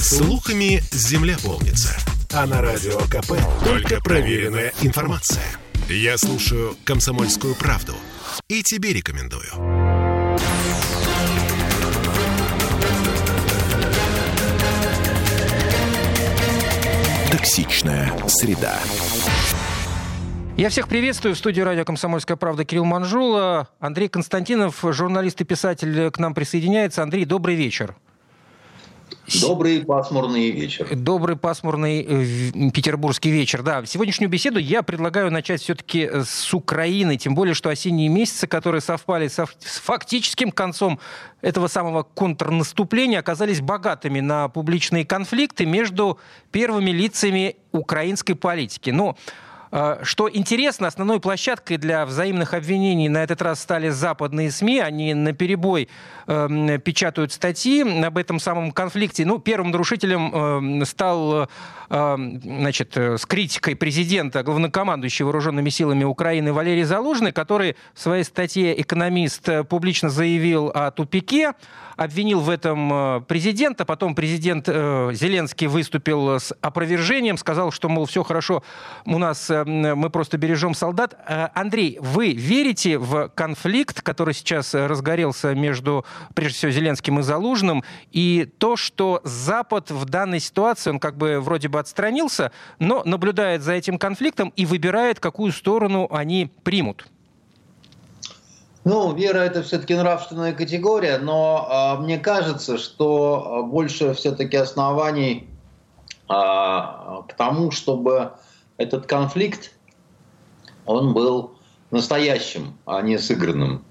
Слухами земля полнится. А на радио КП только проверенная информация. Я слушаю «Комсомольскую правду» и тебе рекомендую. Токсичная среда. Я всех приветствую. В студии радио «Комсомольская правда» Кирилл Манжула. Андрей Константинов, журналист и писатель, к нам присоединяется. Андрей, добрый вечер. Добрый пасмурный вечер. Добрый пасмурный э, петербургский вечер. Да, сегодняшнюю беседу я предлагаю начать все-таки э, с Украины, тем более, что осенние месяцы, которые совпали с фактическим концом этого самого контрнаступления, оказались богатыми на публичные конфликты между первыми лицами украинской политики. Но а, что интересно, основной площадкой для взаимных обвинений на этот раз стали западные СМИ. Они на перебой э, печатают статьи об этом самом конфликте. Ну, первым нарушителем э, стал э, значит, с критикой президента, главнокомандующего вооруженными силами Украины Валерий Залужный, который в своей статье «Экономист» публично заявил о тупике, обвинил в этом э, президента, потом президент э, Зеленский выступил с опровержением, сказал, что, мол, все хорошо, у нас э, мы просто бережем солдат. Андрей, вы верите в конфликт, который сейчас разгорелся между, прежде всего, Зеленским и Залужным, и то, что Запад в данной ситуации, он как бы вроде бы отстранился, но наблюдает за этим конфликтом и выбирает, какую сторону они примут? Ну, вера это все-таки нравственная категория, но э, мне кажется, что а, больше все-таки оснований э, к тому, чтобы этот конфликт, он был настоящим, а не сыгранным.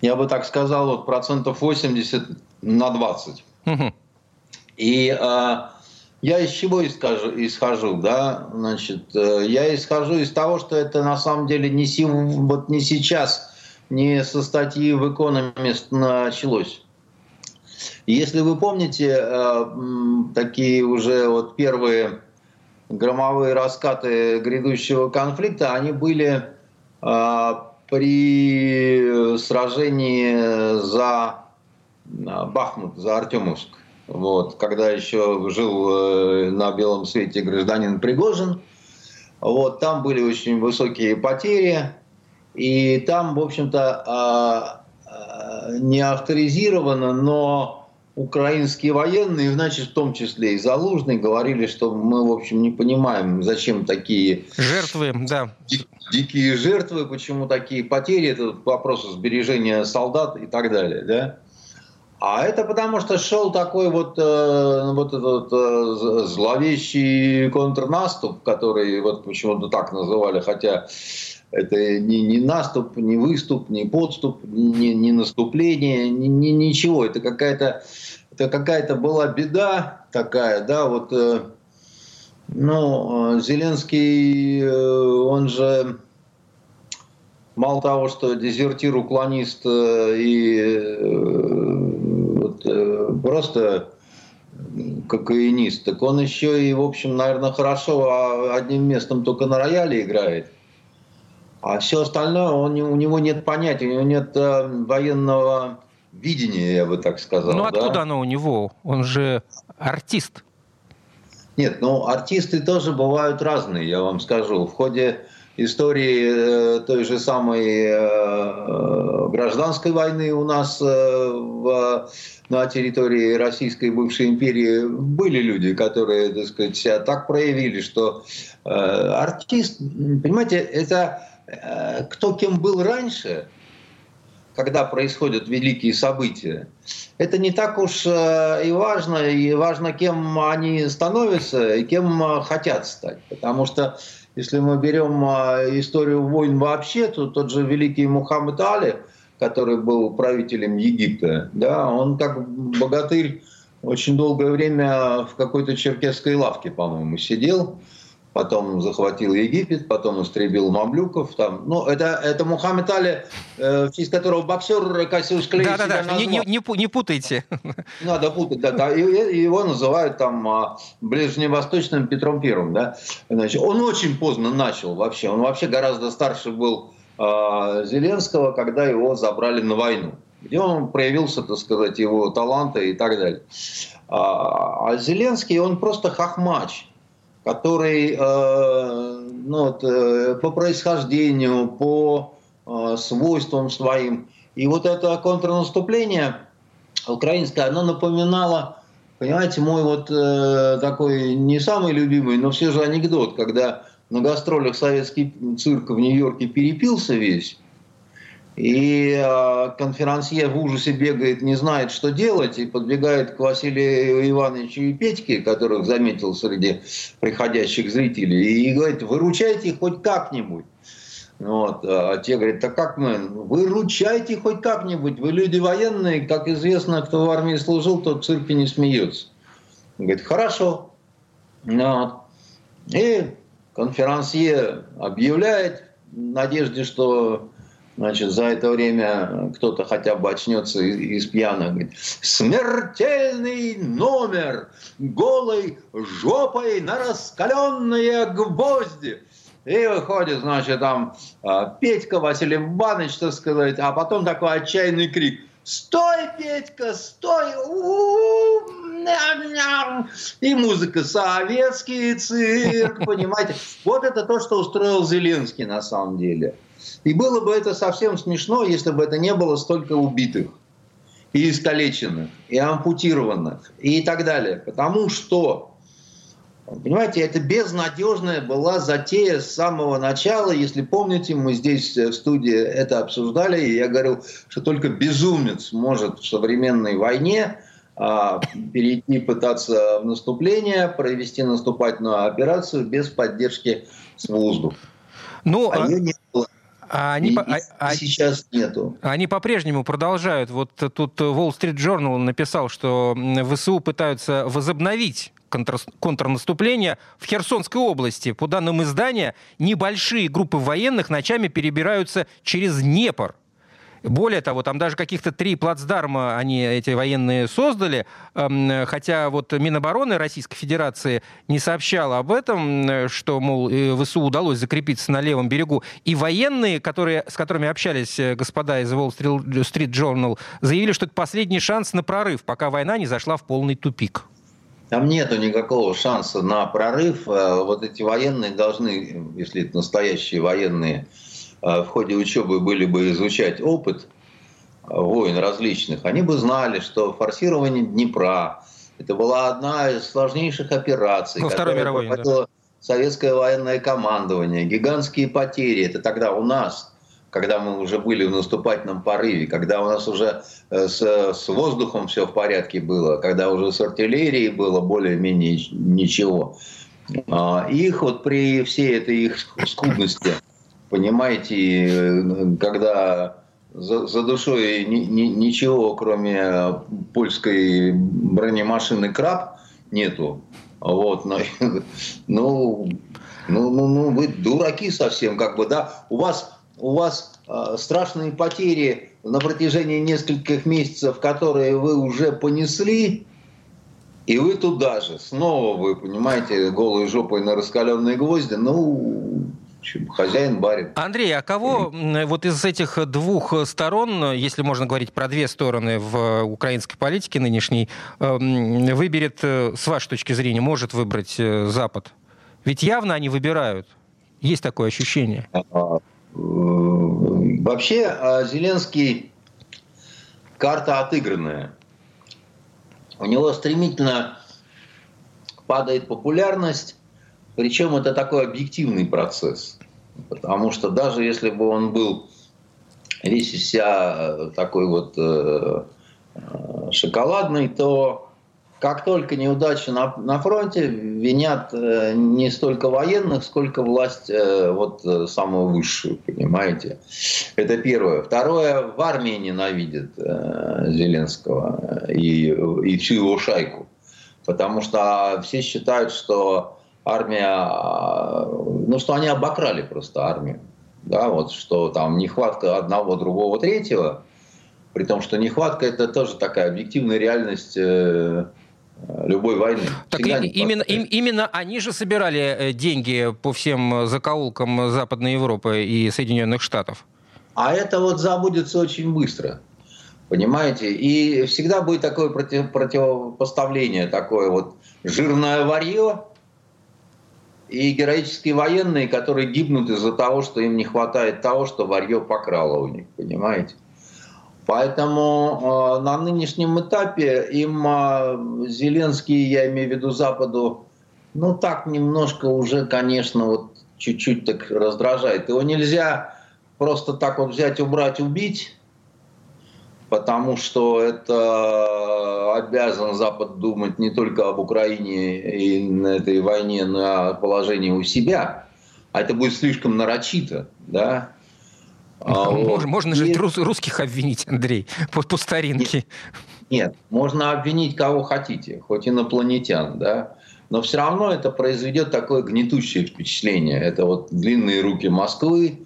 Я бы так сказал, вот процентов 80 на 20. Угу. И э, я из чего исхожу, исхожу, да, значит, э, я исхожу из того, что это на самом деле не, си, вот не сейчас, не со статьи в Economist началось. Если вы помните, э, такие уже вот первые громовые раскаты грядущего конфликта, они были э, при сражении за Бахмут, за Артемовск вот, когда еще жил э, на белом свете гражданин Пригожин. Вот, там были очень высокие потери, и там, в общем-то, а, а, не авторизировано, но украинские военные, значит, в том числе и Залужный, говорили, что мы, в общем, не понимаем, зачем такие... Жертвы, да. Дикие жертвы, почему такие потери, это вопрос сбережения солдат и так далее, да. А это потому, что шел такой вот, э, вот этот э, зловещий контрнаступ, который вот почему-то так называли, хотя это не, не наступ, не выступ, не подступ, не, не наступление, не, не, ничего. Это какая-то это какая-то была беда такая, да, вот, э, ну, Зеленский, э, он же мало того, что дезертир, уклонист э, и Э, просто кокаинист, так он еще и, в общем, наверное, хорошо а одним местом только на рояле играет. А все остальное, он, у него нет понятия, у него нет э, военного видения, я бы так сказал. Ну откуда да? оно у него? Он же артист. Нет, ну артисты тоже бывают разные, я вам скажу. В ходе истории э, той же самой э, э, гражданской войны у нас в, на территории Российской бывшей империи были люди, которые, так сказать, себя так проявили, что артист, понимаете, это кто кем был раньше, когда происходят великие события, это не так уж и важно, и важно, кем они становятся и кем хотят стать. Потому что если мы берем а, историю войн вообще, то тот же великий Мухаммед Али, который был правителем Египта, да, он как богатырь очень долгое время в какой-то черкесской лавке, по-моему, сидел потом захватил Египет, потом истребил мамлюков. Там. Ну, это, это Мухаммед Али, э, в честь которого боксер Кассиус Клей Да-да-да, не, не, не путайте. Надо путать, да. да. И, его называют там а, ближневосточным Петром Первым. Да? Значит, он очень поздно начал вообще. Он вообще гораздо старше был а, Зеленского, когда его забрали на войну. где он проявился, так сказать, его таланты и так далее. А, а Зеленский, он просто хохмач, который э, ну, вот, э, по происхождению, по э, свойствам своим. И вот это контрнаступление украинское, оно напоминало, понимаете, мой вот э, такой не самый любимый, но все же анекдот, когда на гастролях советский цирк в Нью-Йорке перепился весь, и э, конферансье в ужасе бегает, не знает, что делать, и подбегает к Василию Ивановичу и Петьке, которых заметил среди приходящих зрителей, и говорит, выручайте хоть как-нибудь. Вот. А те говорят, так как мы? Выручайте хоть как-нибудь. Вы люди военные, как известно, кто в армии служил, тот в цирке не смеется. Он говорит, хорошо. Вот. И конферансье объявляет в надежде, что Значит, за это время кто-то хотя бы очнется из, из пьяных. Говорит, смертельный номер голой жопой на раскаленные гвозди. И выходит, значит, там а, Петька Василий Иванович, так сказать, а потом такой отчаянный крик. Стой, Петька, стой! И музыка советский цирк, понимаете? Вот это то, что устроил Зеленский на самом деле. И было бы это совсем смешно, если бы это не было столько убитых, и искалеченных, и ампутированных, и так далее. Потому что, понимаете, это безнадежная была затея с самого начала. Если помните, мы здесь в студии это обсуждали, и я говорил, что только безумец может в современной войне а, перейти, пытаться в наступление, провести наступательную операцию без поддержки с воздуха. Ну, а ее не. А они, и, по, а, а, сейчас нету. Они по-прежнему продолжают. Вот тут Wall Street Journal написал, что ВСУ пытаются возобновить контр, контрнаступление в Херсонской области. По данным издания, небольшие группы военных ночами перебираются через Днепр. Более того, там даже каких-то три плацдарма они, эти военные, создали, эм, хотя вот Минобороны Российской Федерации не сообщала об этом, что, мол, ВСУ удалось закрепиться на левом берегу. И военные, которые, с которыми общались э, господа из Wall Street Journal, заявили, что это последний шанс на прорыв, пока война не зашла в полный тупик. Там нету никакого шанса на прорыв. Э, вот эти военные должны, если это настоящие военные, Э, в ходе учебы были бы изучать опыт э, войн различных, они бы знали, что форсирование Днепра это была одна из сложнейших операций, Во Второй мировой, да. советское военное командование, гигантские потери. Это тогда у нас, когда мы уже были в наступательном порыве, когда у нас уже э, с, с воздухом все в порядке было, когда уже с артиллерией было более-менее ничего. А, их вот при всей этой их скудности понимаете, э, когда за, за душой ни, ни, ничего, кроме польской бронемашины «Краб» нету. Вот, ну, ну, ну, ну, вы дураки совсем, как бы, да? У вас, у вас э, страшные потери на протяжении нескольких месяцев, которые вы уже понесли, и вы туда же, снова вы, понимаете, голой жопой на раскаленные гвозди, ну, хозяин барин. Андрей, а кого вот из этих двух сторон, если можно говорить про две стороны в украинской политике нынешней, эм, выберет, э, с вашей точки зрения, может выбрать э, Запад? Ведь явно они выбирают. Есть такое ощущение. А, э, вообще, Зеленский карта отыгранная. У него стремительно падает популярность, причем это такой объективный процесс. Потому что даже если бы он был весь из себя э, такой вот э, э, шоколадный, то как только неудача на, на фронте, винят э, не столько военных, сколько власть э, вот э, самую высшую, понимаете? Это первое. Второе, в армии ненавидят э, Зеленского и, и всю его шайку. Потому что все считают, что армия, ну что они обокрали просто армию. Да, вот что там нехватка одного, другого, третьего, при том, что нехватка это тоже такая объективная реальность э, любой войны. Так и, именно, им, именно они же собирали э, деньги по всем закоулкам Западной Европы и Соединенных Штатов. А это вот забудется очень быстро. Понимаете? И всегда будет такое против, противопоставление, такое вот жирное варье и героические военные, которые гибнут из-за того, что им не хватает того, что варье покрало у них, понимаете? Поэтому э, на нынешнем этапе им э, Зеленский, я имею в виду Западу, ну так немножко уже, конечно, вот чуть-чуть так раздражает. Его нельзя просто так вот взять, убрать, убить, потому что это обязан Запад думать не только об Украине и на этой войне, о положении у себя. А это будет слишком нарочито, да? А можно, можно же и... русских обвинить, Андрей, по, по старинке. Нет, нет, можно обвинить кого хотите, хоть инопланетян, да? Но все равно это произведет такое гнетущее впечатление. Это вот длинные руки Москвы,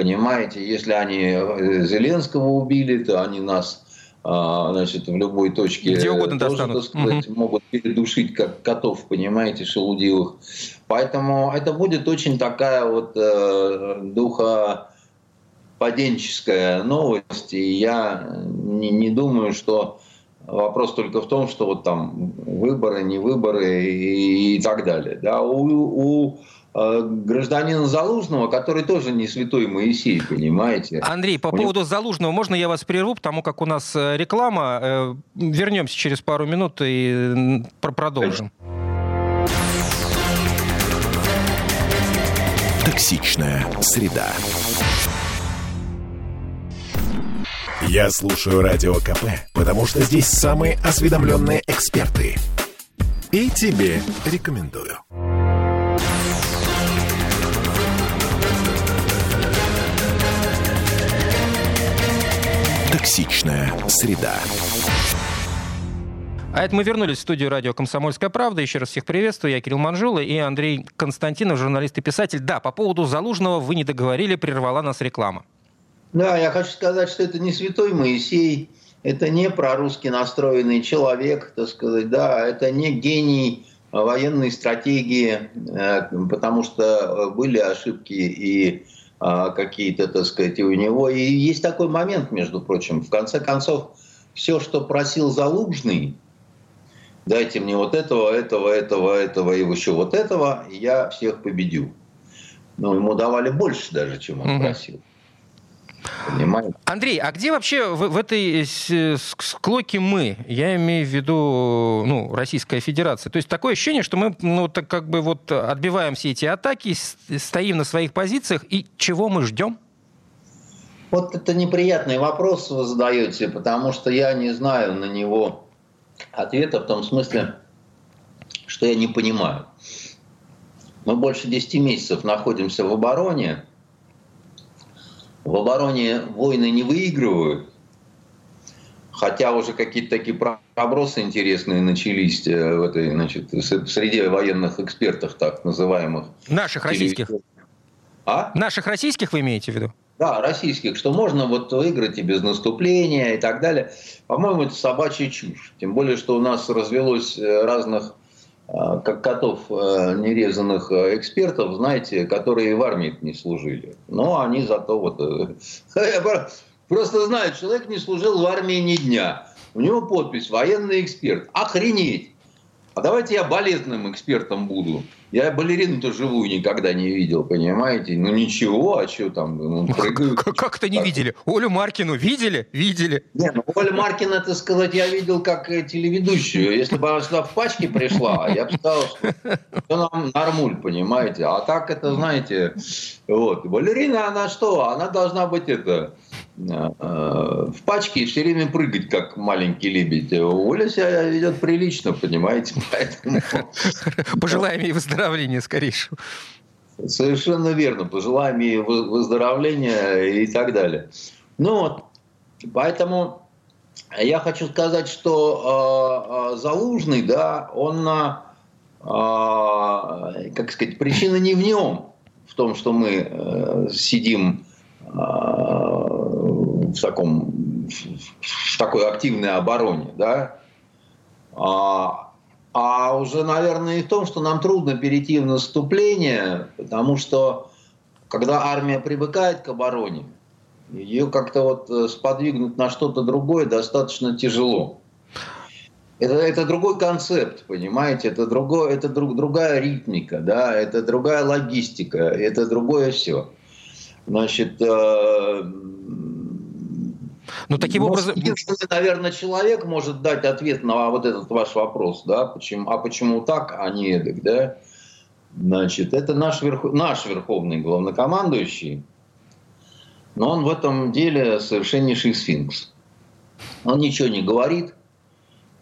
Понимаете, если они э, Зеленского убили, то они нас а, значит, в любой точке Где угодно тоже, достанут. сказать, угу. могут передушить, как котов, понимаете, шелудивых. Поэтому это будет очень такая вот э, духоподенческая новость. И я не, не думаю, что вопрос только в том, что вот там выборы, не выборы и, и так далее. Да, у, у гражданина Залужного, который тоже не святой Моисей, понимаете. Андрей, по у поводу него... Залужного, можно я вас прерву, потому как у нас э, реклама. Э, вернемся через пару минут и продолжим. Токсичная среда. Я слушаю Радио КП, потому что здесь самые осведомленные эксперты. И тебе рекомендую. Токсичная среда. А это мы вернулись в студию радио «Комсомольская правда». Еще раз всех приветствую. Я Кирилл Манжула и Андрей Константинов, журналист и писатель. Да, по поводу Залужного вы не договорили, прервала нас реклама. Да, я хочу сказать, что это не святой Моисей, это не прорусский настроенный человек, так сказать, да, это не гений военной стратегии, э, потому что были ошибки и какие-то, так сказать, у него. И есть такой момент, между прочим, в конце концов, все, что просил Залужный, дайте мне вот этого, этого, этого, этого и еще вот этого, я всех победю. Но ему давали больше даже, чем он угу. просил. Понимаете? Андрей, а где вообще в, в этой склоке мы? Я имею в виду ну, Российская Федерация. То есть такое ощущение, что мы ну, так как бы вот отбиваем все эти атаки, стоим на своих позициях, и чего мы ждем? Вот это неприятный вопрос вы задаете, потому что я не знаю на него ответа в том смысле, что я не понимаю. Мы больше 10 месяцев находимся в обороне, в обороне войны не выигрывают, хотя уже какие-то такие пробросы интересные начались э, в этой, значит, среди военных экспертов, так называемых. Наших российских? А? Наших российских вы имеете в виду? Да, российских, что можно вот выиграть и без наступления и так далее. По-моему, это собачья чушь. Тем более, что у нас развелось э, разных как котов э, нерезанных э, экспертов, знаете, которые в армии не служили. Но они зато вот... Э, просто знаю, человек не служил в армии ни дня. У него подпись «военный эксперт». Охренеть! А давайте я балетным экспертом буду. Я балерину-то живую никогда не видел, понимаете? Ну ничего, а что там? Ну, прыгают. Как это не видели? Олю Маркину видели? Видели. Не, ну Оля Маркина, это сказать, я видел как телеведущую. Если бы она сюда в пачке пришла, я бы сказал, что нам нормуль, понимаете? А так это, знаете, вот. Балерина, она что? Она должна быть это Э, в пачке и все время прыгать, как маленький лебедь. Оля себя ведет прилично, понимаете? Поэтому... Пожелаем ей выздоровления скорейшего. Совершенно верно. Пожелаем ей выздоровления и так далее. Ну вот, поэтому я хочу сказать, что э, э, Залужный, да, он, э, как сказать, причина не в нем, в том, что мы э, сидим в, таком, в такой активной обороне, да, а, а уже, наверное, и в том, что нам трудно перейти в наступление, потому что когда армия привыкает к обороне, ее как-то вот сподвигнуть на что-то другое достаточно тяжело. Это, это другой концепт, понимаете, это, другой, это друг, другая ритмика, да, это другая логистика, это другое все. Значит, э, ну, таким образом... Единственный, наверное, человек может дать ответ на вот этот ваш вопрос, да, почему, а почему так, а не эдак, да. Значит, это наш, верх, наш верховный главнокомандующий, но он в этом деле совершеннейший сфинкс. Он ничего не говорит,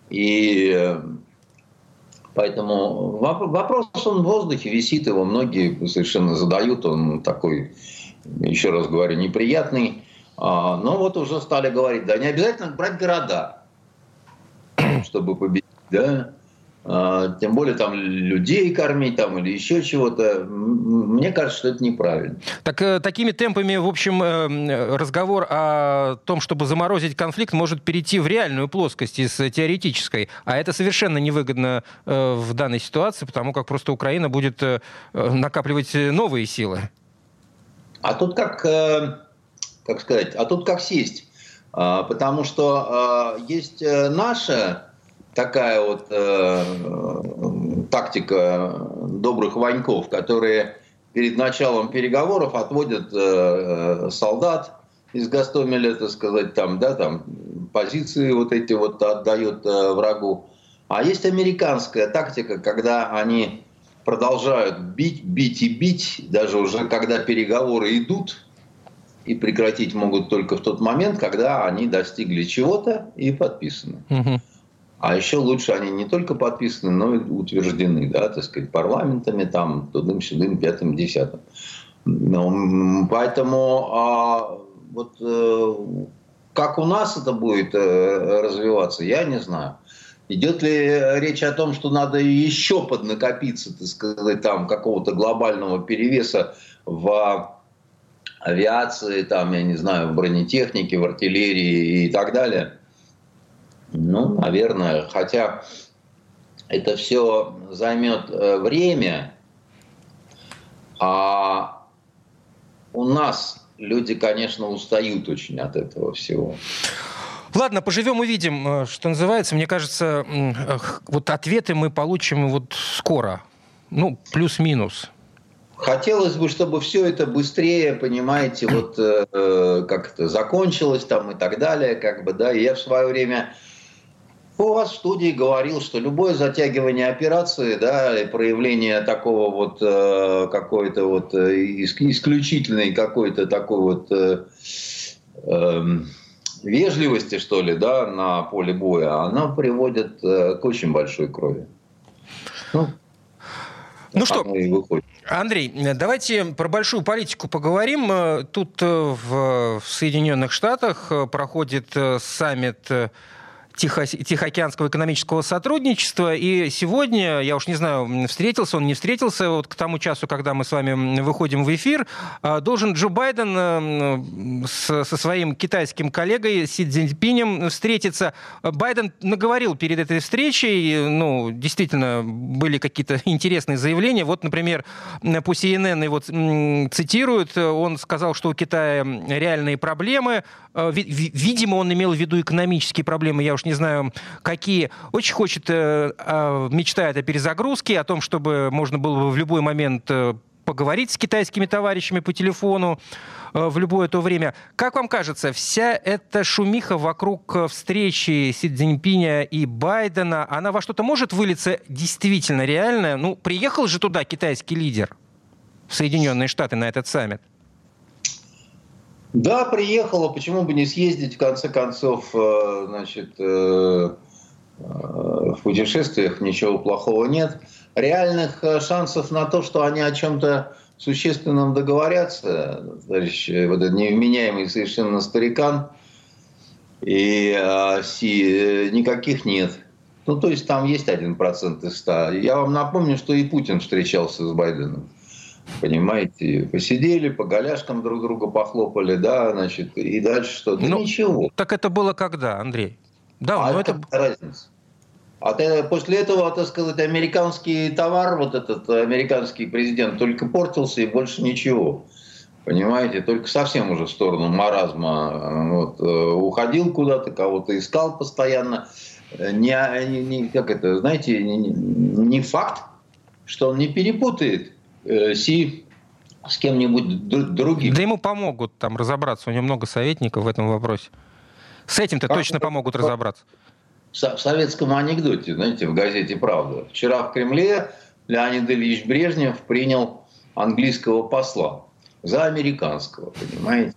и э, поэтому вопрос он в воздухе висит, его многие совершенно задают, он такой, еще раз говорю, неприятный. А, но вот уже стали говорить, да, не обязательно брать города, чтобы победить, да. А, тем более там людей кормить там или еще чего-то. Мне кажется, что это неправильно. Так э, такими темпами, в общем, э, разговор о том, чтобы заморозить конфликт, может перейти в реальную плоскость из теоретической. А это совершенно невыгодно э, в данной ситуации, потому как просто Украина будет накапливать новые силы. А тут как, как сказать, а тут как сесть. А, потому что есть наша такая вот э, тактика добрых ваньков, которые перед началом переговоров отводят э, солдат из Гастомеля, так сказать, там, да, там позиции вот эти вот отдают э, врагу. А есть американская тактика, когда они продолжают бить, бить и бить, даже уже когда переговоры идут, и прекратить могут только в тот момент, когда они достигли чего-то и подписаны. Угу. А еще лучше они не только подписаны, но и утверждены, да, так сказать, парламентами, там, тудым-сюдым, пятым, десятым. Ну, поэтому а, вот э, как у нас это будет э, развиваться, я не знаю. Идет ли речь о том, что надо еще поднакопиться, так сказать, там какого-то глобального перевеса в авиации, там, я не знаю, в бронетехнике, в артиллерии и так далее – ну, наверное, хотя это все займет э, время, а у нас люди, конечно, устают очень от этого всего. Ладно, поживем увидим, э, что называется. Мне кажется, вот ответы мы получим вот скоро. Ну, плюс-минус. Хотелось бы, чтобы все это быстрее, понимаете, вот э, как это закончилось там и так далее, как бы, да. Я в свое время у вас в студии говорил, что любое затягивание операции, да, и проявление такого вот э, какой-то вот э, исключительной какой-то такой вот э, э, вежливости, что ли, да, на поле боя, она приводит э, к очень большой крови. Ну, ну что, Андрей, давайте про большую политику поговорим. Э, тут э, в Соединенных Штатах проходит саммит Тихо Тихоокеанского экономического сотрудничества. И сегодня, я уж не знаю, встретился он, не встретился, вот к тому часу, когда мы с вами выходим в эфир, а, должен Джо Байден э, со своим китайским коллегой Си Цзиньпинем встретиться. Байден наговорил перед этой встречей, ну, действительно, были какие-то интересные заявления. Вот, например, по CNN его цитируют, он сказал, что у Китая реальные проблемы. Э, видимо, он имел в виду экономические проблемы, я уж не знаю, какие. Очень хочет, э, а, мечтает о перезагрузке, о том, чтобы можно было бы в любой момент э, поговорить с китайскими товарищами по телефону э, в любое то время. Как вам кажется, вся эта шумиха вокруг встречи Си Цзиньпиня и Байдена, она во что-то может вылиться действительно реальное? Ну, приехал же туда китайский лидер в Соединенные Штаты на этот саммит. Да, приехала, почему бы не съездить, в конце концов, э, значит, э, э, в путешествиях ничего плохого нет. Реальных шансов на то, что они о чем-то существенном договорятся, товарищ, вот этот невменяемый совершенно старикан, и Си, никаких нет. Ну, то есть там есть один процент из ста. Я вам напомню, что и Путин встречался с Байденом. Понимаете, посидели, по голяшкам друг друга похлопали, да, значит, и дальше что? Да ну, ничего. Так это было когда, Андрей? Да, а но это... разница? А после этого, так сказать, американский товар, вот этот американский президент, только портился и больше ничего. понимаете, только совсем уже в сторону маразма вот, уходил куда-то, кого-то искал постоянно. Не, не, не, как это, знаете, не, не факт, что он не перепутает Си с кем-нибудь другим. Да ему помогут там разобраться, у него много советников в этом вопросе. С этим-то точно помогут разобраться. В советском анекдоте, знаете, в газете «Правда». Вчера в Кремле Леонид Ильич Брежнев принял английского посла за американского, понимаете?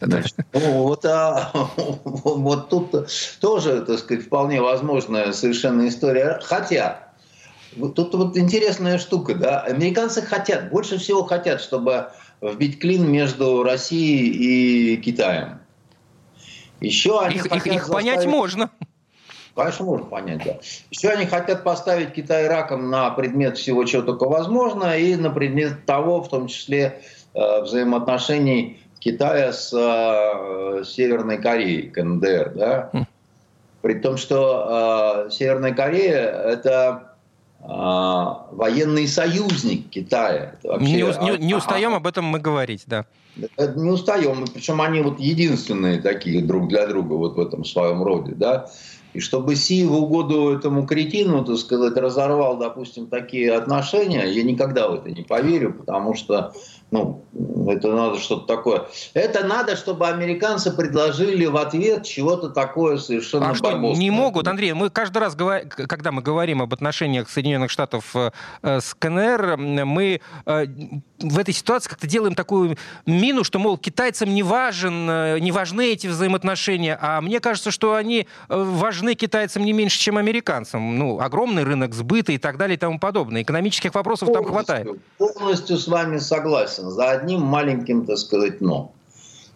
Значит, ну, вот, а, вот тут тоже, так сказать, вполне возможная совершенно история. Хотя, тут вот интересная штука, да, американцы хотят, больше всего хотят, чтобы вбить клин между Россией и Китаем. Еще они их, их, их понять можно. Конечно, можно понять, да. Еще они хотят поставить Китай раком на предмет всего, чего только возможно, и на предмет того, в том числе э, взаимоотношений Китая с э, Северной Кореей, КНДР, да. Хм. При том, что э, Северная Корея это военный союзник Китая. Это вообще, не, не, не устаем а, об этом мы говорить, да. Не устаем, причем они вот единственные такие друг для друга вот в этом своем роде, да. И чтобы Си в угоду этому кретину, так сказать, разорвал, допустим, такие отношения, я никогда в это не поверю, потому что ну, это надо что-то такое. Это надо, чтобы американцы предложили в ответ чего-то такое совершенно А что, не могут, Андрей, мы каждый раз, когда мы говорим об отношениях Соединенных Штатов э, с КНР, мы э, в этой ситуации как-то делаем такую мину, что, мол, китайцам не, важен, э, не важны эти взаимоотношения, а мне кажется, что они важны китайцам не меньше, чем американцам. Ну, огромный рынок сбыта и так далее и тому подобное. Экономических вопросов полностью, там хватает. Полностью с вами согласен. За одним маленьким, так сказать, но.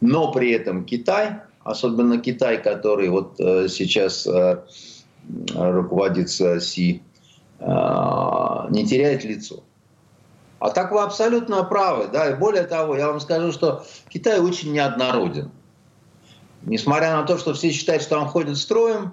Но при этом Китай, особенно Китай, который вот э, сейчас э, руководится Си, э, не теряет лицо. А так вы абсолютно правы. Да? И более того, я вам скажу, что Китай очень неоднороден. Несмотря на то, что все считают, что он ходит строем,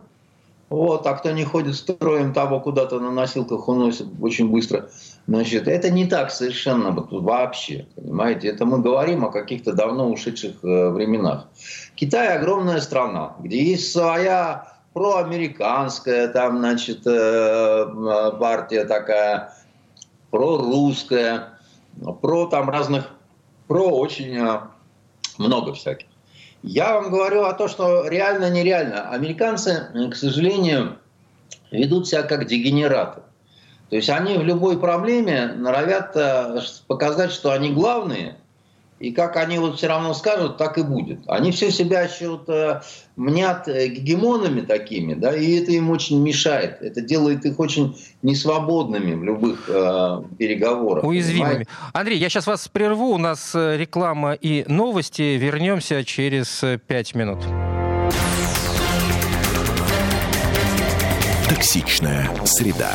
вот, а кто не ходит строем, того куда-то на носилках уносит очень быстро. Значит, это не так совершенно вообще, понимаете? Это мы говорим о каких-то давно ушедших э, временах. Китай огромная страна, где есть своя проамериканская там, значит, э, партия такая, прорусская, про там разных, про очень э, много всяких. Я вам говорю о том, что реально-нереально. Американцы, к сожалению, ведут себя как дегенераты. То есть они в любой проблеме норовят э, показать, что они главные, и как они вот все равно скажут, так и будет. Они все себя еще вот, э, мнят э, гегемонами такими, да, и это им очень мешает. Это делает их очень несвободными в любых э, переговорах. Уязвимыми. Понимаете? Андрей, я сейчас вас прерву. У нас реклама и новости. Вернемся через пять минут. Токсичная среда.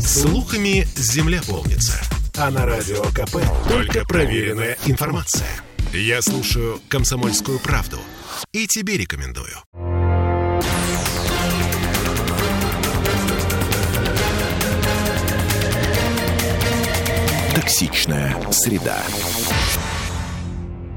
Слухами земля полнится. А на радио КП только проверенная информация. Я слушаю «Комсомольскую правду» и тебе рекомендую. Токсичная среда.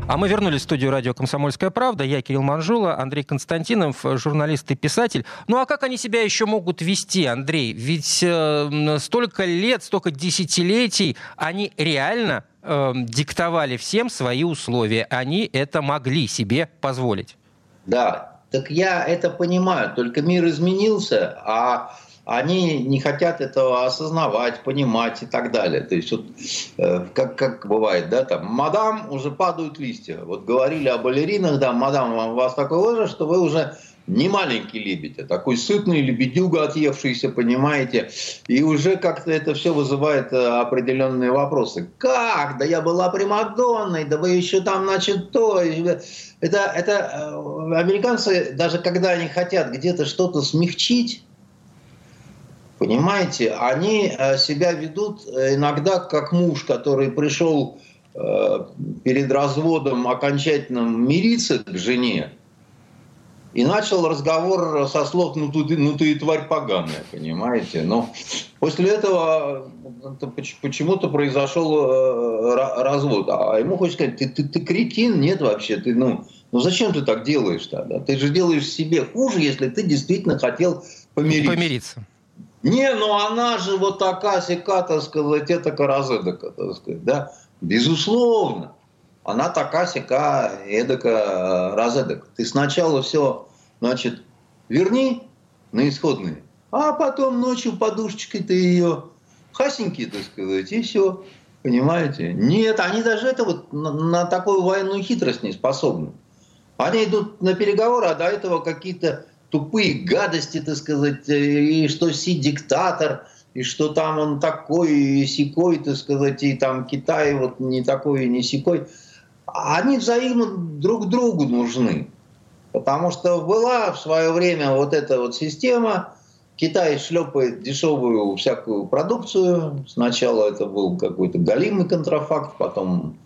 А мы вернулись в студию радио «Комсомольская правда». Я Кирилл Манжула, Андрей Константинов, журналист и писатель. Ну а как они себя еще могут вести, Андрей? Ведь э, столько лет, столько десятилетий они реально э, диктовали всем свои условия. Они это могли себе позволить. Да, так я это понимаю. Только мир изменился, а они не хотят этого осознавать, понимать и так далее. То есть вот э, как, как бывает, да, там, мадам, уже падают листья. Вот говорили о балеринах, да, мадам, у вас такой возраст, что вы уже не маленький лебедь, а такой сытный лебедюга отъевшийся, понимаете, и уже как-то это все вызывает э, определенные вопросы. Как? Да я была примадонной, да вы еще там, значит, то. Это, это э, американцы, даже когда они хотят где-то что-то смягчить, Понимаете, они э, себя ведут э, иногда как муж, который пришел э, перед разводом окончательным мириться к жене. и начал разговор со слов «ну ты, ну ты и тварь поганая», понимаете? Но после этого почему-то произошел развод. А ему хочется сказать, ты, ты, ты кретин? Нет вообще. Ты, ну, ну зачем ты так делаешь тогда? Ты же делаешь себе хуже, если ты действительно хотел помириться. Помириться. Не, ну она же вот такая сика, так сказать, это каразедока, так сказать, да? Безусловно она такая сяка, эдака, э, разэдак. Ты сначала все, значит, верни на исходные, а потом ночью подушечкой ты ее хасенький, так сказать, и все. Понимаете? Нет, они даже это вот на, на такую военную хитрость не способны. Они идут на переговоры, а до этого какие-то тупые гадости, так сказать, э, и что Си диктатор, и что там он такой и сякой, так сказать, и там Китай вот не такой и не сякой они взаимно друг другу нужны. Потому что была в свое время вот эта вот система, Китай шлепает дешевую всякую продукцию. Сначала это был какой-то галимый контрафакт, потом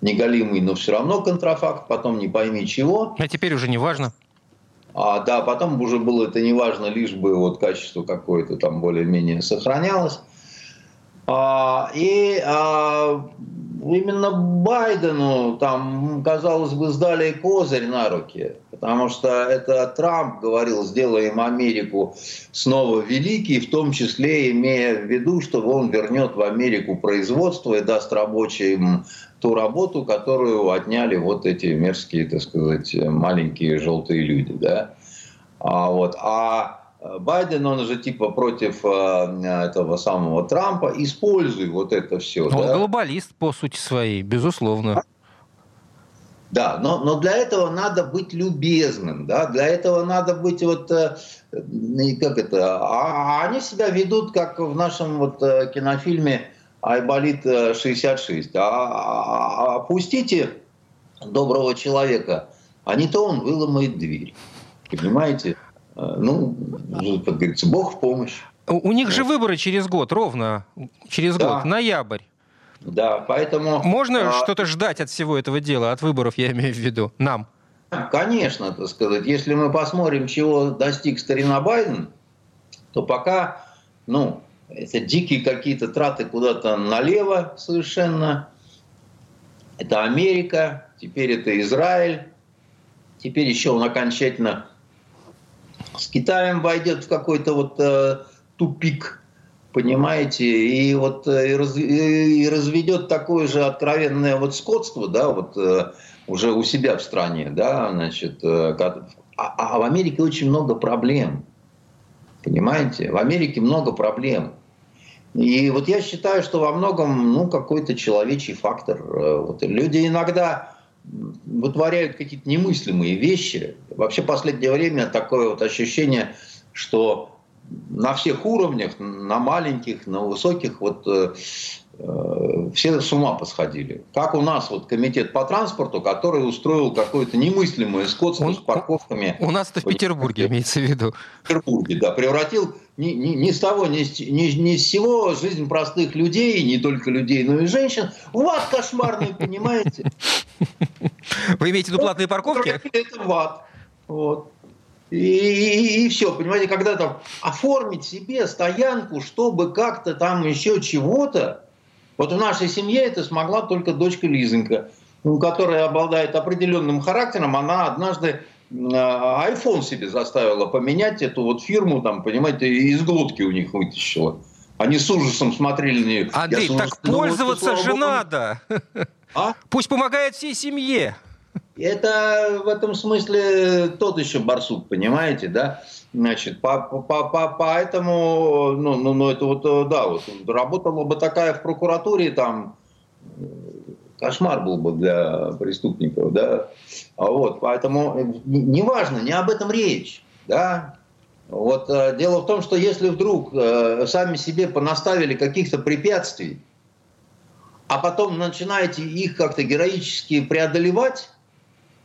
не галимый, но все равно контрафакт, потом не пойми чего. А теперь уже не важно. А, да, потом уже было это не важно, лишь бы вот качество какое-то там более-менее сохранялось. А, и а, именно Байдену там, казалось бы, сдали козырь на руки, потому что это Трамп говорил, сделаем Америку снова великий, в том числе имея в виду, что он вернет в Америку производство и даст рабочим ту работу, которую отняли вот эти мерзкие, так сказать, маленькие желтые люди, да. А, вот, а Байден, он же типа против э, этого самого Трампа, используй вот это все. Он да? глобалист по сути своей, безусловно. Да, но, но для этого надо быть любезным, да, для этого надо быть вот, э, как это, а, а они себя ведут, как в нашем вот э, кинофильме «Айболит 66». А, а, опустите доброго человека, а не то он выломает дверь, понимаете? А, ну, как говорится, Бог в помощь. У них же выборы через год, ровно через да. год, ноябрь. Да, поэтому... Можно а... что-то ждать от всего этого дела, от выборов, я имею в виду, нам? Конечно, так сказать. Если мы посмотрим, чего достиг старина Байден, то пока, ну, это дикие какие-то траты куда-то налево совершенно. Это Америка, теперь это Израиль, теперь еще он окончательно с Китаем войдет в какой-то вот э, тупик, понимаете, и вот э, и, раз, и разведет такое же откровенное вот скотство, да, вот э, уже у себя в стране, да, значит, э, а, а в Америке очень много проблем, понимаете, в Америке много проблем. И вот я считаю, что во многом, ну, какой-то человечий фактор. Вот люди иногда вытворяют какие-то немыслимые вещи. Вообще в последнее время такое вот ощущение, что на всех уровнях, на маленьких, на высоких, вот э, э, все с ума посходили. Как у нас вот комитет по транспорту, который устроил какое-то немыслимое скотство с парковками. У нас-то в Петербурге имеется в виду. В Петербурге, да, превратил ни, ни, ни с того, ни ни, ни с сего жизнь простых людей, не только людей, но и женщин, в ад кошмарный, понимаете? Вы имеете в виду платные парковки? Это в ад. Вот. И, и, и все, понимаете, когда там оформить себе стоянку, чтобы как-то там еще чего-то, вот в нашей семье это смогла только дочка Лизонька, которая обладает определенным характером, она однажды iPhone себе заставила поменять эту вот фирму, там, понимаете, из глотки у них вытащила. Они с ужасом смотрели на нее. Андрей, так ужасом, пользоваться вот, же Богу, надо. А? Пусть помогает всей семье. Это в этом смысле тот еще барсук, понимаете, да? Значит, по, по, по, поэтому, ну, ну, ну, это вот, да, вот работала бы такая в прокуратуре, там, кошмар был бы для преступников, да. А вот, поэтому неважно, не об этом речь, да. Вот э, дело в том, что если вдруг э, сами себе понаставили каких-то препятствий, а потом начинаете их как-то героически преодолевать,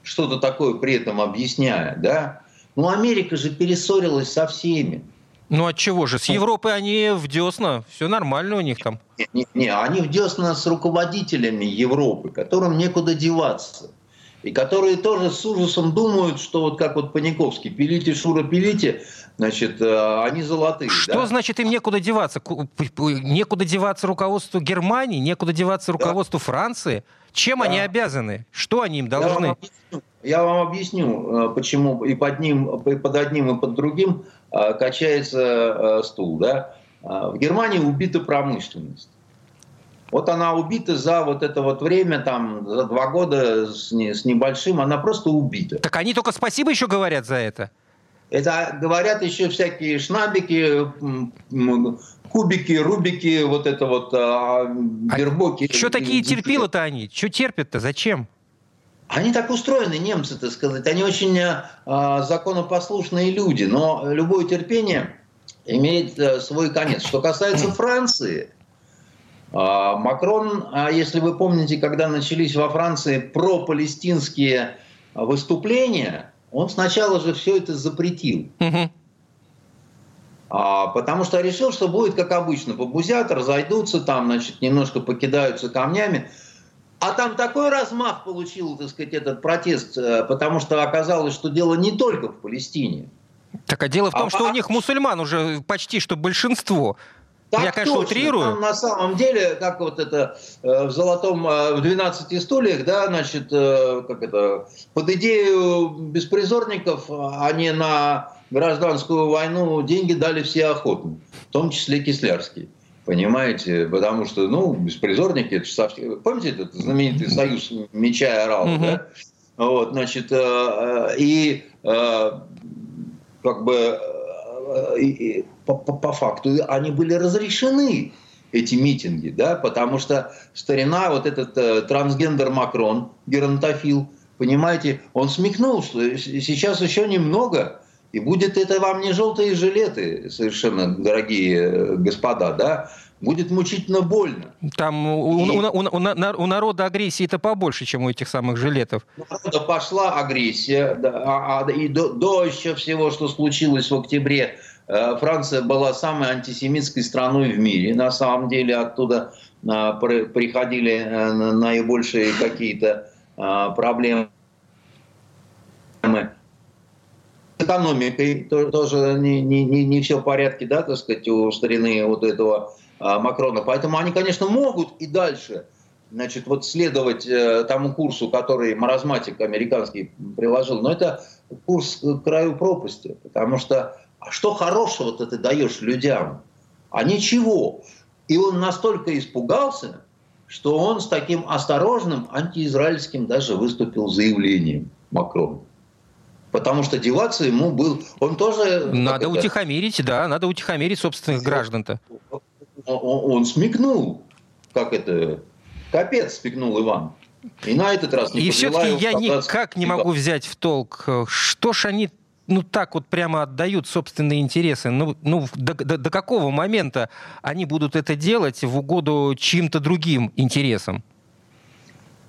что-то такое при этом объясняя, да, ну Америка же перессорилась со всеми. Ну от чего же? С ну. Европой они в десна, все нормально у них там. Не, не, они в десна с руководителями Европы, которым некуда деваться. и которые тоже с ужасом думают, что вот как вот Паниковский, пилите, Шура, пилите, значит, э, они золотые. Что да? значит им некуда деваться? Некуда деваться руководству Германии, некуда деваться руководству да. Франции? Чем да. они обязаны? Что они им должны? Я вам объясню, я вам объясню э, почему и под, ним, под одним и под другим э, качается стул. Да? В Германии убита промышленность. Вот она убита за вот это вот время, там, за два года с, не, с небольшим, она просто убита. Так они только спасибо еще говорят за это? Это говорят еще всякие шнабики, кубики, рубики, вот это вот а, бербоки. А что такие терпилы-то они? Что терпят-то? Зачем? Они так устроены, немцы, так сказать. Они очень а, законопослушные люди, но любое терпение имеет а, свой конец. Что касается Франции, а, Макрон, а если вы помните, когда начались во Франции пропалестинские выступления, он сначала же все это запретил. А, потому что решил, что будет как обычно. Побузят, разойдутся там, значит, немножко покидаются камнями. А там такой размах получил, так сказать, этот протест, э, потому что оказалось, что дело не только в Палестине. Так а дело в том, а, что а... у них мусульман уже почти что большинство. Так Я, конечно, точно. утрирую. Там, на самом деле, как вот это э, в золотом, э, в 12 стульях, да, значит, э, как это, под идею беспризорников они на гражданскую войну деньги дали все охотно, в том числе Кислярский. Понимаете? Потому что, ну, беспризорники, это совсем... Помните этот знаменитый союз меча и орала, угу. да? Вот, значит, и как бы по, по, по факту они были разрешены, эти митинги, да, потому что старина, вот этот э, трансгендер Макрон, геронтофил, понимаете, он смекнул, что сейчас еще немного, и будет это вам не желтые жилеты, совершенно дорогие э, господа, да, будет мучительно больно. Там у, и... у, у, у, у народа агрессии-то побольше, чем у этих самых жилетов. У народа пошла агрессия, да, а, а, и до, до еще всего, что случилось в октябре Э, Франция была самой антисемитской страной в мире. На самом деле оттуда э, приходили э, наибольшие какие-то проблемы с экономикой тоже не, не, не все в порядке, да, так сказать, у старины вот этого Макрона. Поэтому они, конечно, могут и дальше значит, вот следовать тому курсу, который маразматик американский приложил, но это курс к краю пропасти, потому что а что хорошего-то ты даешь людям? А ничего. И он настолько испугался, что он с таким осторожным антиизраильским даже выступил заявлением Макрон. Потому что деваться ему был... Он тоже... Надо утихомирить, да, надо утихомирить собственных граждан-то. Он, смекнул, как это... Капец смекнул Иван. И на этот раз не И все-таки я никак не могу взять в толк, что ж они ну, так вот прямо отдают собственные интересы. Ну, ну до, до, до какого момента они будут это делать в угоду чьим-то другим интересам?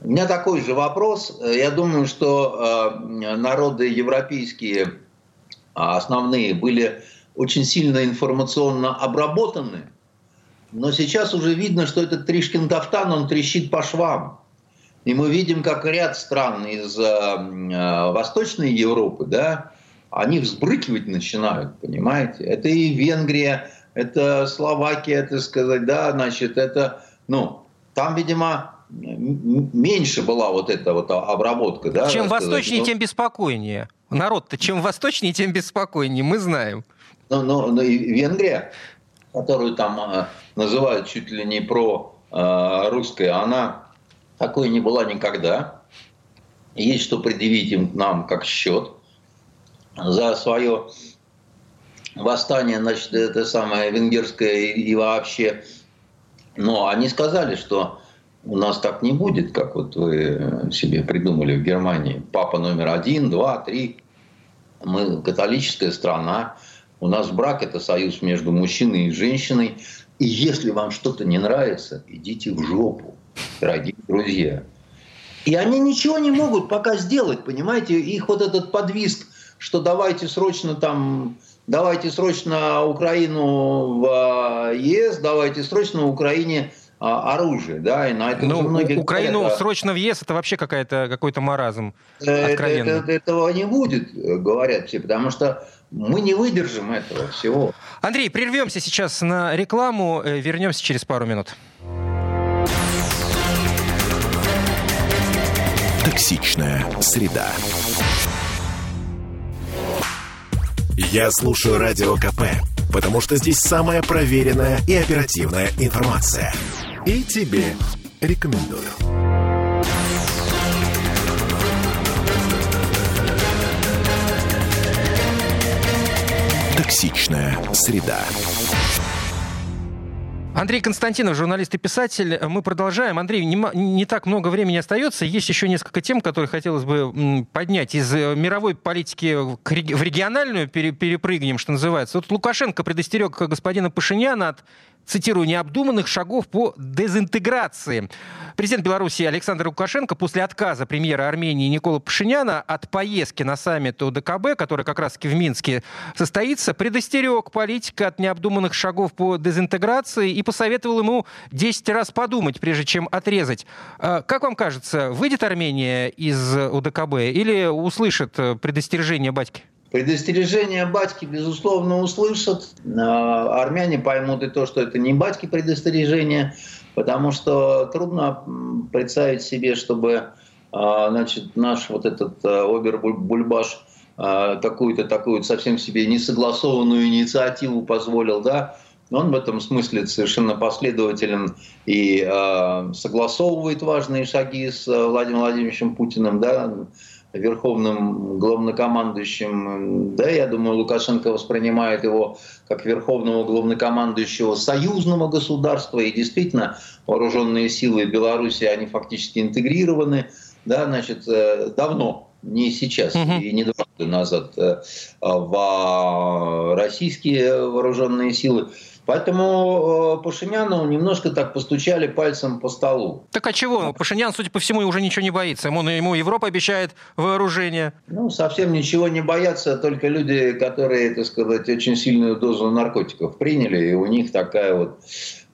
У меня такой же вопрос. Я думаю, что э, народы европейские а, основные были очень сильно информационно обработаны, но сейчас уже видно, что этот Тришкин кафтан, он трещит по швам. И мы видим, как ряд стран из э, э, Восточной Европы, да, они взбрыкивать начинают, понимаете? Это и Венгрия, это Словакия, это сказать, да, значит, это, ну, там, видимо, меньше была вот эта вот обработка, да. Чем восточнее, ну, тем беспокойнее. Народ-то чем восточнее, тем беспокойнее, мы знаем. Ну, ну, ну и Венгрия, которую там э, называют чуть ли не про э, русской, она такой не была никогда. Есть что предъявить им нам как счет за свое восстание, значит, это самое венгерское и вообще. Но они сказали, что у нас так не будет, как вот вы себе придумали в Германии. Папа номер один, два, три. Мы католическая страна. У нас брак – это союз между мужчиной и женщиной. И если вам что-то не нравится, идите в жопу, дорогие друзья. И они ничего не могут пока сделать, понимаете? Их вот этот подвиск что давайте срочно там давайте срочно Украину в ЕС, давайте срочно Украине а, оружие, да, и на это ну, многие Украину говорят, срочно в ЕС это вообще какая-то какой-то маразм это, это, этого не будет, говорят все, потому что мы не выдержим этого всего. Андрей, прервемся сейчас на рекламу, э, вернемся через пару минут. Токсичная среда. Я слушаю радио КП, потому что здесь самая проверенная и оперативная информация – и тебе рекомендую. Токсичная среда. Андрей Константинов, журналист и писатель. Мы продолжаем. Андрей, не, не так много времени остается. Есть еще несколько тем, которые хотелось бы поднять. Из э, мировой политики в региональную перепрыгнем, что называется. Вот Лукашенко предостерег господина Пашиняна от цитирую, необдуманных шагов по дезинтеграции. Президент Беларуси Александр Лукашенко после отказа премьера Армении Никола Пашиняна от поездки на саммит ОДКБ, который как раз-таки в Минске состоится, предостерег политика от необдуманных шагов по дезинтеграции и посоветовал ему 10 раз подумать, прежде чем отрезать. А, как вам кажется, выйдет Армения из ОДКБ или услышит предостережение батьки? Предостережение батьки, безусловно, услышат. А, армяне поймут и то, что это не батьки предостережение, потому что трудно представить себе, чтобы а, значит, наш вот этот а, обер-бульбаш какую-то такую совсем себе несогласованную инициативу позволил, да, он в этом смысле совершенно последователен и э, согласовывает важные шаги с Владимиром Владимировичем Путиным, да, верховным главнокомандующим. Да, я думаю, Лукашенко воспринимает его как верховного главнокомандующего союзного государства. И действительно, вооруженные силы Беларуси, они фактически интегрированы. Да, значит, э, давно, не сейчас угу. и не два года назад, э, в российские вооруженные силы. Поэтому э, Пашиняну немножко так постучали пальцем по столу. Так а чего? Пашинян, судя по всему, уже ничего не боится. Ему, ему Европа обещает вооружение. Ну, совсем ничего не боятся только люди, которые, так сказать, очень сильную дозу наркотиков приняли, и у них такая вот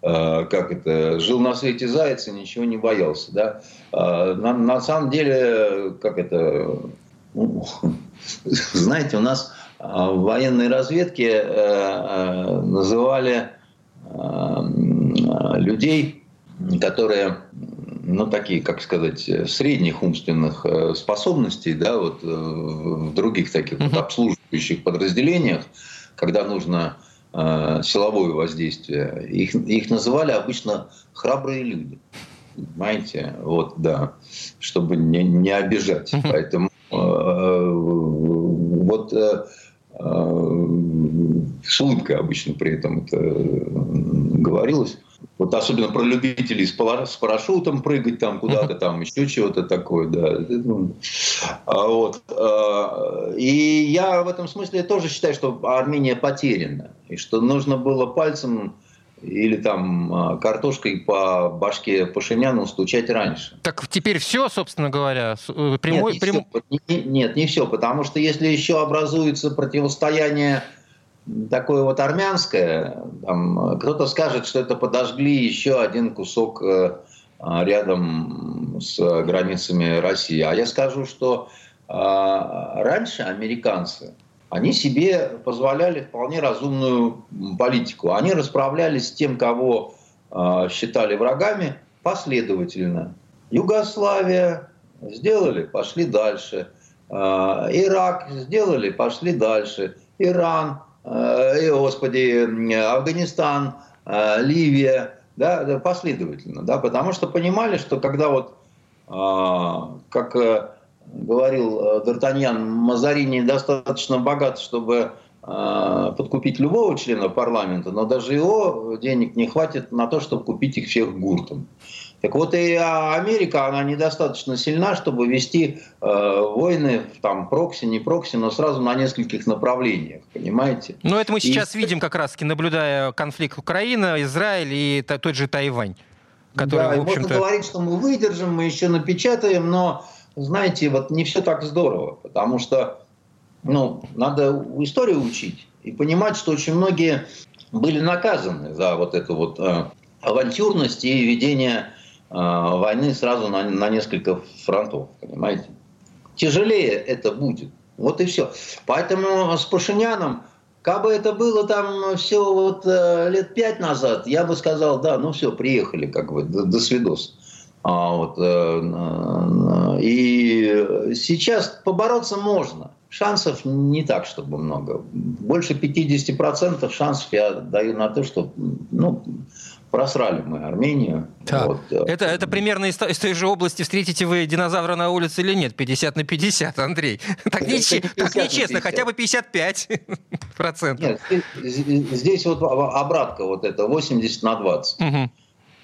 э, как это, жил на свете заяц и ничего не боялся, да. Э, на, на самом деле, как это, знаете, у нас в военной разведке э, э, называли э, людей, которые, ну, такие, как сказать, средних умственных способностей, да, вот в других таких вот обслуживающих подразделениях, когда нужно силовое воздействие, их, их называли обычно храбрые люди. Понимаете? Вот, да. Чтобы не, не обижать. Поэтому вот с улыбкой обычно при этом это говорилось. Вот особенно про любителей с, парашютом прыгать там куда-то, там еще чего-то такое, да. Ну, а вот. Э, и я в этом смысле тоже считаю, что Армения потеряна. И что нужно было пальцем или там а, картошкой по башке Пашиняну стучать раньше. Так теперь все, собственно говоря, э, прямой... Нет, не, прям... все, не, нет, не все, потому что если еще образуется противостояние такое вот армянское, там, кто-то скажет, что это подожгли еще один кусок э, а, рядом с границами России. А я скажу, что а, раньше американцы они себе позволяли вполне разумную политику. Они расправлялись с тем, кого э, считали врагами, последовательно. Югославия сделали, пошли дальше. Э, Ирак сделали, пошли дальше. Иран, э, господи, Афганистан, э, Ливия, да, последовательно, да, потому что понимали, что когда вот, э, как говорил э, Д'Артаньян, Мазарини достаточно богат, чтобы э, подкупить любого члена парламента, но даже его денег не хватит на то, чтобы купить их всех гуртом. Так вот и Америка, она недостаточно сильна, чтобы вести э, войны, там, прокси, не прокси, но сразу на нескольких направлениях, понимаете? Но это мы сейчас и... видим как раз-таки, наблюдая конфликт Украины, Израиль и тот же Тайвань. Который, да, в общем-то... можно говорить, что мы выдержим, мы еще напечатаем, но знаете, вот не все так здорово, потому что ну, надо историю учить и понимать, что очень многие были наказаны за вот эту вот э, авантюрность и ведение э, войны сразу на, на несколько фронтов, понимаете? Тяжелее это будет. Вот и все. Поэтому с Пашиняном, как бы это было там все вот э, лет пять назад, я бы сказал, да, ну все, приехали, как бы, до, до свидос. А, вот, э, и сейчас побороться можно. Шансов не так, чтобы много. Больше 50% шансов я даю на то, что ну, просрали мы Армению. Да. Вот. Это, это примерно из, из той же области, встретите вы динозавра на улице или нет? 50 на 50, Андрей. Так, не, так нечестно, хотя бы 55 процентов. Нет, здесь, здесь вот обратка вот это, 80 на 20. Угу.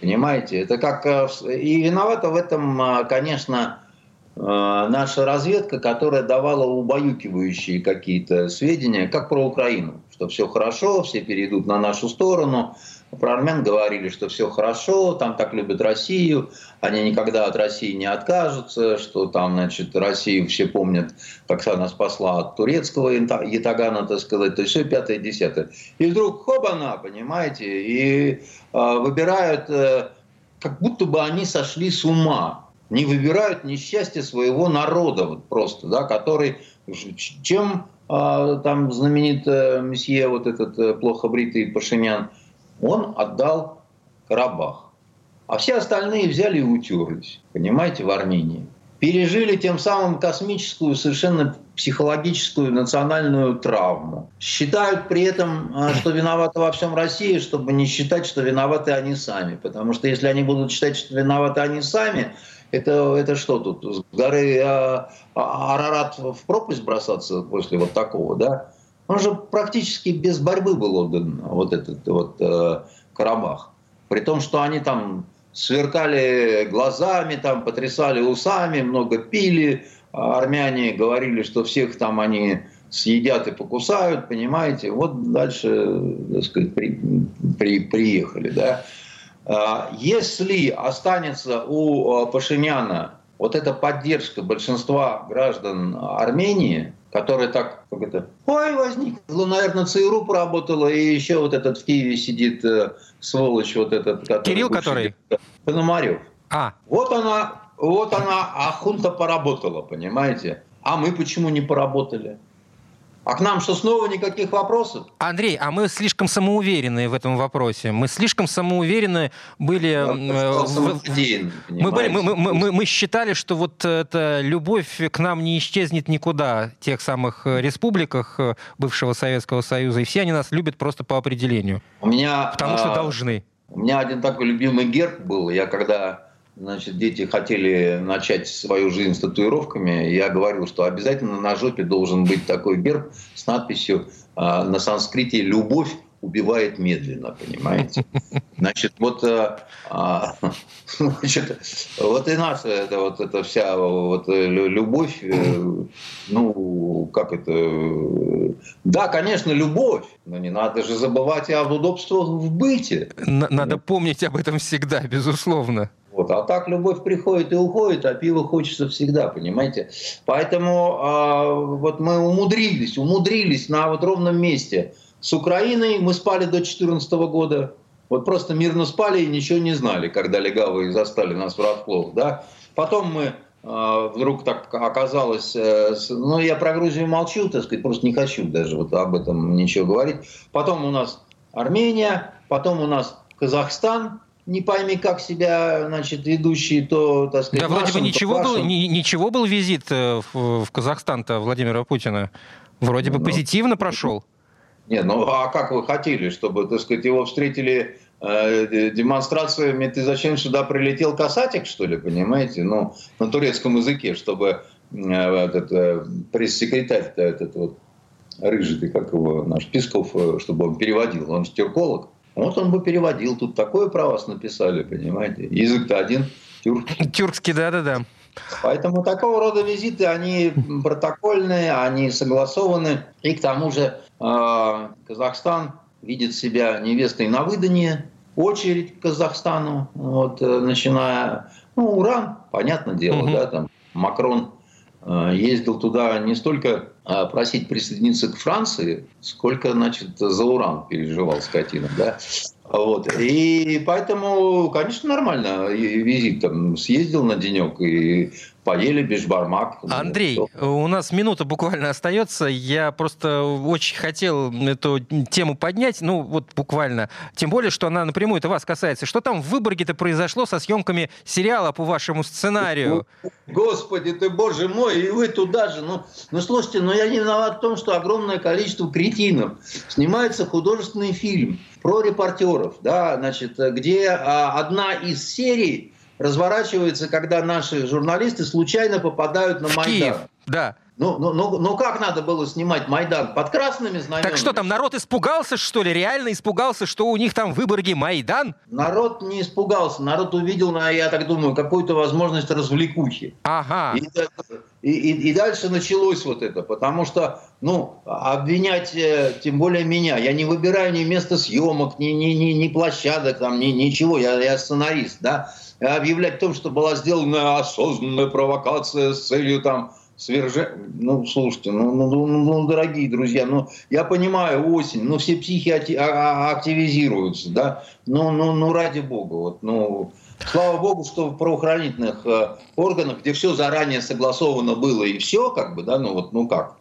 Понимаете? Это как... Э, и виновата в этом, э, конечно, э, наша разведка, которая давала убаюкивающие какие-то сведения, как про Украину, что все хорошо, все перейдут на нашу сторону. Про армян говорили, что все хорошо, там так любят Россию, они никогда от России не откажутся, что там, значит, Россию все помнят, как она спасла от турецкого ятагана, так сказать, то есть все пятое, десятое. И вдруг хоба-на, понимаете, и э, выбирают, э, как будто бы они сошли с ума, не выбирают несчастье своего народа вот просто, да, который, чем э, там знаменит э, месье вот этот э, плохо бритый Пашинян, он отдал Карабах. А все остальные взяли и утерлись, понимаете, в Армении. Пережили тем самым космическую, совершенно психологическую национальную травму. Считают при этом, а, что виновата во всем Россия, чтобы не считать, что виноваты они сами. Потому что если они будут считать, что виноваты они сами, это, это что тут, с горы а, а, Арарат в пропасть бросаться после вот такого, да? Он же практически без борьбы был отдан, вот этот вот э, Карабах. При том, что они там сверкали глазами, там потрясали усами, много пили. А армяне говорили, что всех там они съедят и покусают, понимаете. Вот дальше, так сказать, при, при, приехали, да. А если останется у э, Пашиняна вот эта поддержка большинства граждан Армении, которая так, как это, ой, возник, ну, наверное, ЦРУ поработала, и еще вот этот в Киеве сидит э, сволочь вот этот. Который Кирилл, который? Пономарев. А. Вот она, вот она, а хунта поработала, понимаете? А мы почему не поработали? А к нам что, снова никаких вопросов? Андрей, а мы слишком самоуверенные в этом вопросе. Мы слишком самоуверены были... Э, в, мы, были мы, мы, мы, мы считали, что вот эта любовь к нам не исчезнет никуда в тех самых э, республиках э, бывшего Советского Союза, и все они нас любят просто по определению. У меня... Потому что а, должны. У меня один такой любимый герб был. Я когда значит, дети хотели начать свою жизнь с татуировками, я говорил, что обязательно на жопе должен быть такой герб с надписью а, на санскрите «Любовь убивает медленно», понимаете? Значит, вот, а, а значит, вот и наша это, вот эта вся вот э, любовь, э, ну, как это... Да, конечно, любовь, но не надо же забывать и об удобствах в быте. Надо помнить об этом всегда, безусловно. Вот. А так любовь приходит и уходит, а пиво хочется всегда, понимаете? Поэтому э, вот мы умудрились, умудрились на вот ровном месте. С Украиной мы спали до 2014 года. Вот просто мирно спали и ничего не знали, когда легавые застали нас врасплох. Да? Потом мы э, вдруг так оказалось, э, ну я про Грузию молчу, так сказать, просто не хочу даже вот об этом ничего говорить. Потом у нас Армения, потом у нас Казахстан, не пойми, как себя, значит, ведущие, то, так сказать, Да, вроде бы ничего был, ни, ничего был визит э, в, в Казахстан-то Владимира Путина. Вроде бы ну, позитивно прошел. Не, ну а как вы хотели, чтобы, так сказать, его встретили э, демонстрациями, ты зачем сюда прилетел, касатик, что ли, понимаете? Ну, на турецком языке, чтобы э, этот, э, пресс-секретарь этот вот, рыжий, как его, наш Писков, э, чтобы он переводил, он же тюрколог. Вот он бы переводил. Тут такое про вас написали, понимаете. Язык-то один тюркский. Тюркский, да-да-да. Поэтому такого рода визиты, они протокольные, они согласованы. И к тому же э, Казахстан видит себя невестой на выданье, очередь к Казахстану, вот, э, начиная, ну, уран, понятное дело, угу. да, там Макрон э, ездил туда не столько просить присоединиться к Франции, сколько, значит, за уран переживал скотина, да. Вот. И поэтому, конечно, нормально визит. Там, съездил на денек и поели бешбармак. Андрей, у нас минута буквально остается. Я просто очень хотел эту тему поднять, ну вот буквально. Тем более, что она напрямую это вас касается. Что там в Выборге-то произошло со съемками сериала по вашему сценарию? Господи ты, боже мой, и вы туда же. Ну, ну слушайте, но ну, я не виноват в том, что огромное количество кретинов. Снимается художественный фильм про репортеров, да, значит, где а, одна из серий разворачивается, когда наши журналисты случайно попадают на Майдан. Киев, да. Ну, ну, ну, ну как надо было снимать Майдан? Под красными знаменами? Так что там, народ испугался, что ли? Реально испугался, что у них там в Выборге Майдан? Народ не испугался. Народ увидел, я так думаю, какую-то возможность развлекухи. Ага. И, и, и, и дальше началось вот это. Потому что, ну, обвинять, э, тем более меня, я не выбираю ни место съемок, ни, ни, ни, ни площадок, там, ни, ничего. Я, я сценарист, да. Объявлять о том, что была сделана осознанная провокация с целью там свержения. Ну, слушайте, ну, ну, ну, ну, дорогие друзья, ну, я понимаю, осень, ну, все психи а, а, активизируются, да, ну, ну, ну, ради бога, вот, ну, Слава богу, что в правоохранительных э, органах, где все заранее согласовано было и все, как бы, да, ну вот, ну как,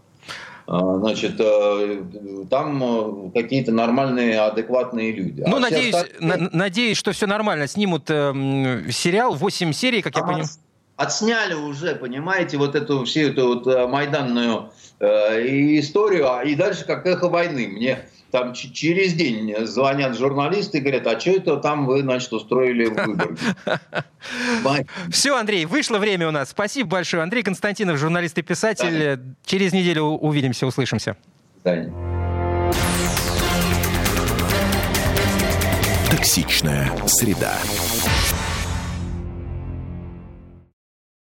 значит, э, там э, какие-то нормальные, адекватные люди. Ну, а надеюсь, остальные... на, надеюсь, что все нормально. Снимут э, сериал, 8 серий, как я понимаю отсняли уже, понимаете, вот эту всю эту вот э, майданную э, историю, а и дальше как эхо войны. Мне там через день звонят журналисты и говорят, а что это там вы, значит, устроили выбор? Все, Андрей, вышло время у нас. Спасибо большое. Андрей Константинов, журналист и писатель. Через неделю увидимся, услышимся. Токсичная среда.